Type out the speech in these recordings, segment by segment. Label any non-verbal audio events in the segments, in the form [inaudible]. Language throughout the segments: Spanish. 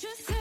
Just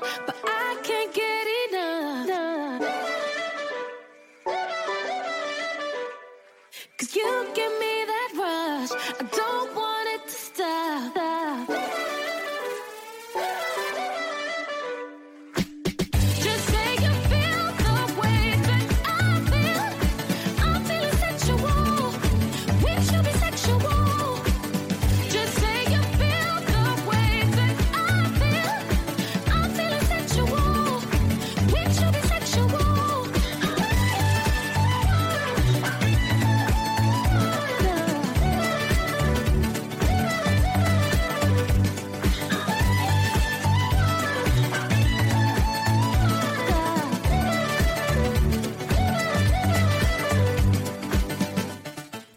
But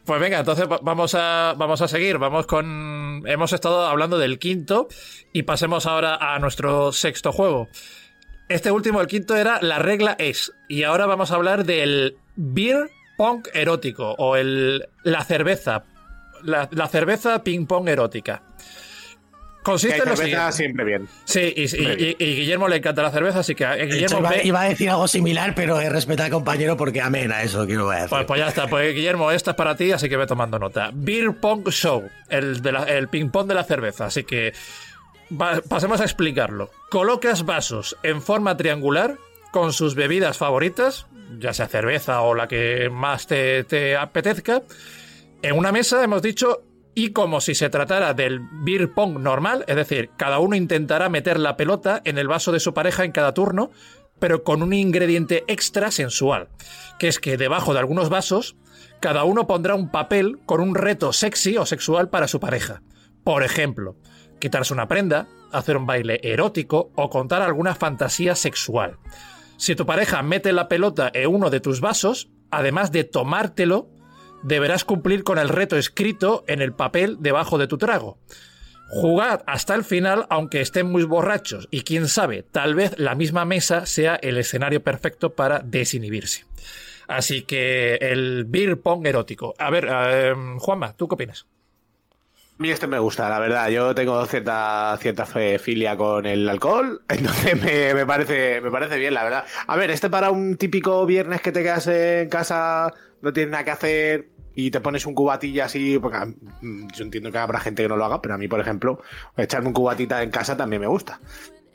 Pues venga, entonces vamos a, vamos a seguir. Vamos con. Hemos estado hablando del quinto y pasemos ahora a nuestro sexto juego. Este último, el quinto, era La regla es. Y ahora vamos a hablar del beer pong erótico o el, la cerveza. La, la cerveza ping pong erótica. Consiste en cerveza siempre bien. Sí, y, Guillermo le encanta la cerveza, así que Guillermo. Iba, a decir algo similar, pero respeta al compañero porque amena eso, quiero decir. Pues, pues, ya está, pues Guillermo, esta es para ti, así que ve tomando nota. Beer Pong Show, el, de el ping pong de la cerveza, así que pasemos a explicarlo. Colocas vasos en forma triangular con sus bebidas favoritas, ya sea cerveza o la que más te, te apetezca. En una mesa, hemos dicho, y como si se tratara del beer pong normal, es decir, cada uno intentará meter la pelota en el vaso de su pareja en cada turno, pero con un ingrediente extra sensual, que es que debajo de algunos vasos, cada uno pondrá un papel con un reto sexy o sexual para su pareja. Por ejemplo, quitarse una prenda, hacer un baile erótico o contar alguna fantasía sexual. Si tu pareja mete la pelota en uno de tus vasos, además de tomártelo, deberás cumplir con el reto escrito en el papel debajo de tu trago. Jugad hasta el final aunque estén muy borrachos y quién sabe, tal vez la misma mesa sea el escenario perfecto para desinhibirse. Así que el beer pong erótico. A ver, eh, Juanma, ¿tú qué opinas? A mí este me gusta, la verdad. Yo tengo cierta, cierta filia con el alcohol, [laughs] entonces me, me, parece, me parece bien, la verdad. A ver, este para un típico viernes que te quedas en casa no tienes nada que hacer y te pones un cubatilla así, porque mm, yo entiendo que habrá gente que no lo haga, pero a mí, por ejemplo, echarme un cubatita en casa también me gusta.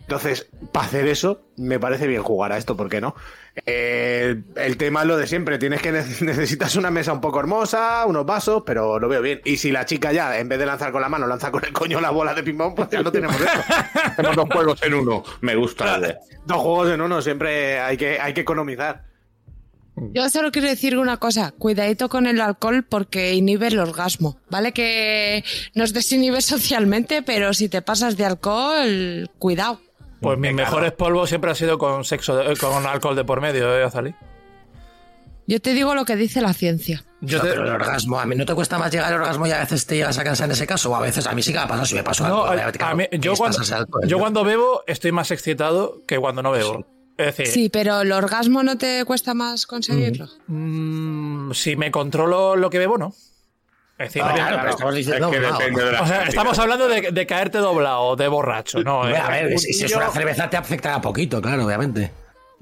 Entonces, para hacer eso, me parece bien jugar a esto, ¿por qué no? el tema es lo de siempre, tienes que [laughs] necesitas una mesa un poco hermosa, unos vasos, pero lo veo bien. Y si la chica ya, en vez de lanzar con la mano, lanza con el coño la bola de ping-pong, pues ya no tenemos eso. [laughs] tenemos dos juegos en uno, me gusta. Dos juegos en uno, siempre hay que, hay que economizar. Yo solo quiero decir una cosa, cuidadito con el alcohol porque inhibe el orgasmo, ¿vale? Que nos desinhibe [laughs] socialmente, pero si te pasas de alcohol, cuidado. Pues mis mejores polvos siempre han sido con sexo, con alcohol de por medio, ¿eh, Azalí? Yo te digo lo que dice la ciencia. Yo Pero el orgasmo, a mí no te cuesta más llegar al orgasmo y a veces te llegas a cansar en ese caso, o a veces a mí sí que me pasa si me paso no, yo, cuando, yo cuando bebo estoy más excitado que cuando no bebo sí, pero el orgasmo no te cuesta más conseguirlo. Mm, si me controlo lo que bebo, no. Es decir, estamos diciendo estamos hablando de, caerte doblado, de borracho, ¿no? A ver, si, es una cerveza te afecta a poquito, claro, obviamente.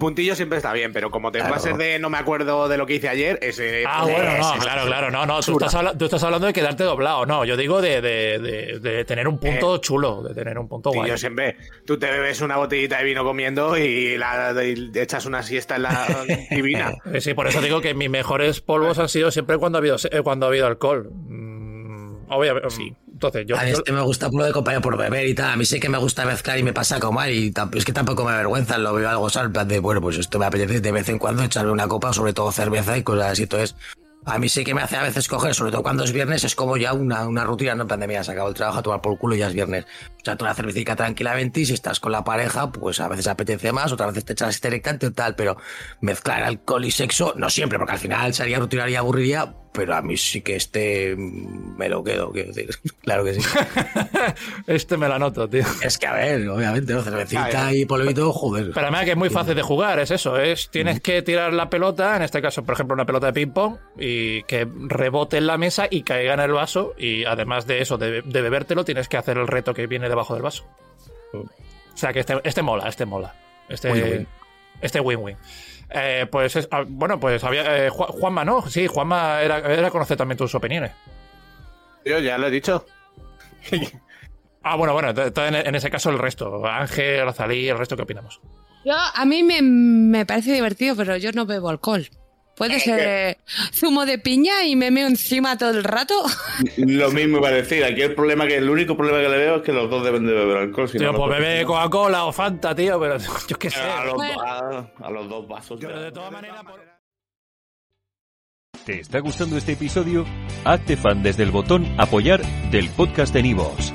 Puntillo siempre está bien, pero como te va a ser de no me acuerdo de lo que hice ayer, ese. Ah, bueno, no, claro, claro, no, no. Tú estás, hablando de quedarte doblado, no. Yo digo de, tener un punto eh, chulo, de tener un punto guay. Yo siempre, tú te bebes una botellita de vino comiendo y, la, echas una siesta en la [laughs] divina. Sí, por eso digo que mis mejores polvos han sido siempre cuando ha habido, eh, cuando ha habido alcohol. Obviamente, sí. Entonces, yo, a mí este me gusta por lo de compañero por beber y tal. A mí sí que me gusta mezclar y me pasa como mal. Y es que tampoco me avergüenza, lo veo algo sal, plan de, bueno, pues esto me apetece de vez en cuando echarle una copa, sobre todo cerveza y cosas así. Entonces, A mí sí que me hace a veces coger, sobre todo cuando es viernes, es como ya una, una rutina, no en plan de mira, se acabó el trabajo a tomar por culo y ya es viernes. O sea, tú una cervecita tranquilamente y si estás con la pareja, pues a veces apetece más, otras veces te echas histéricamente y tal, pero mezclar alcohol y sexo, no siempre, porque al final sería rutinaria y aburriría, pero a mí sí que este me lo quedo, quiero decir. [laughs] claro que sí. [laughs] Este me la noto, tío. es que a ver, obviamente, ¿no? cervecita y polvito, joder. Pero además que es muy fácil de jugar, es eso, es tienes que tirar la pelota, en este caso, por ejemplo, una pelota de ping pong, y que rebote en la mesa y caiga en el vaso, y además de eso, de, de bebértelo, tienes que hacer el reto que viene debajo del vaso. O sea que este, este mola, este mola. Este Win-win. este win-win. Eh, pues es- ah, bueno, pues había eh, Ju- Juanma, ¿no? Sí, Juanma era, era conocer también tus opiniones. Yo ya lo he dicho. [laughs] Ah, bueno, bueno, entonces en, ese caso el resto. Ángel, Razalí, el resto, ¿qué opinamos? Yo, a mí me, me parece divertido, pero yo no bebo alcohol. Puede ser eh, zumo de piña y me meo encima todo el rato. [laughs] Lo mismo iba a decir. Aquí el problema que el único problema que le veo es que los dos deben de beber alcohol. Si Tío, no, pues bebe Coca-Cola o Fanta, tío, pero [laughs] yo qué sé. a, los, Bueno. a, a los dos vasos. Pero de todas maneras, por- ¿Te está gustando este episodio? Hazte fan desde el botón Apoyar del podcast de Nivos.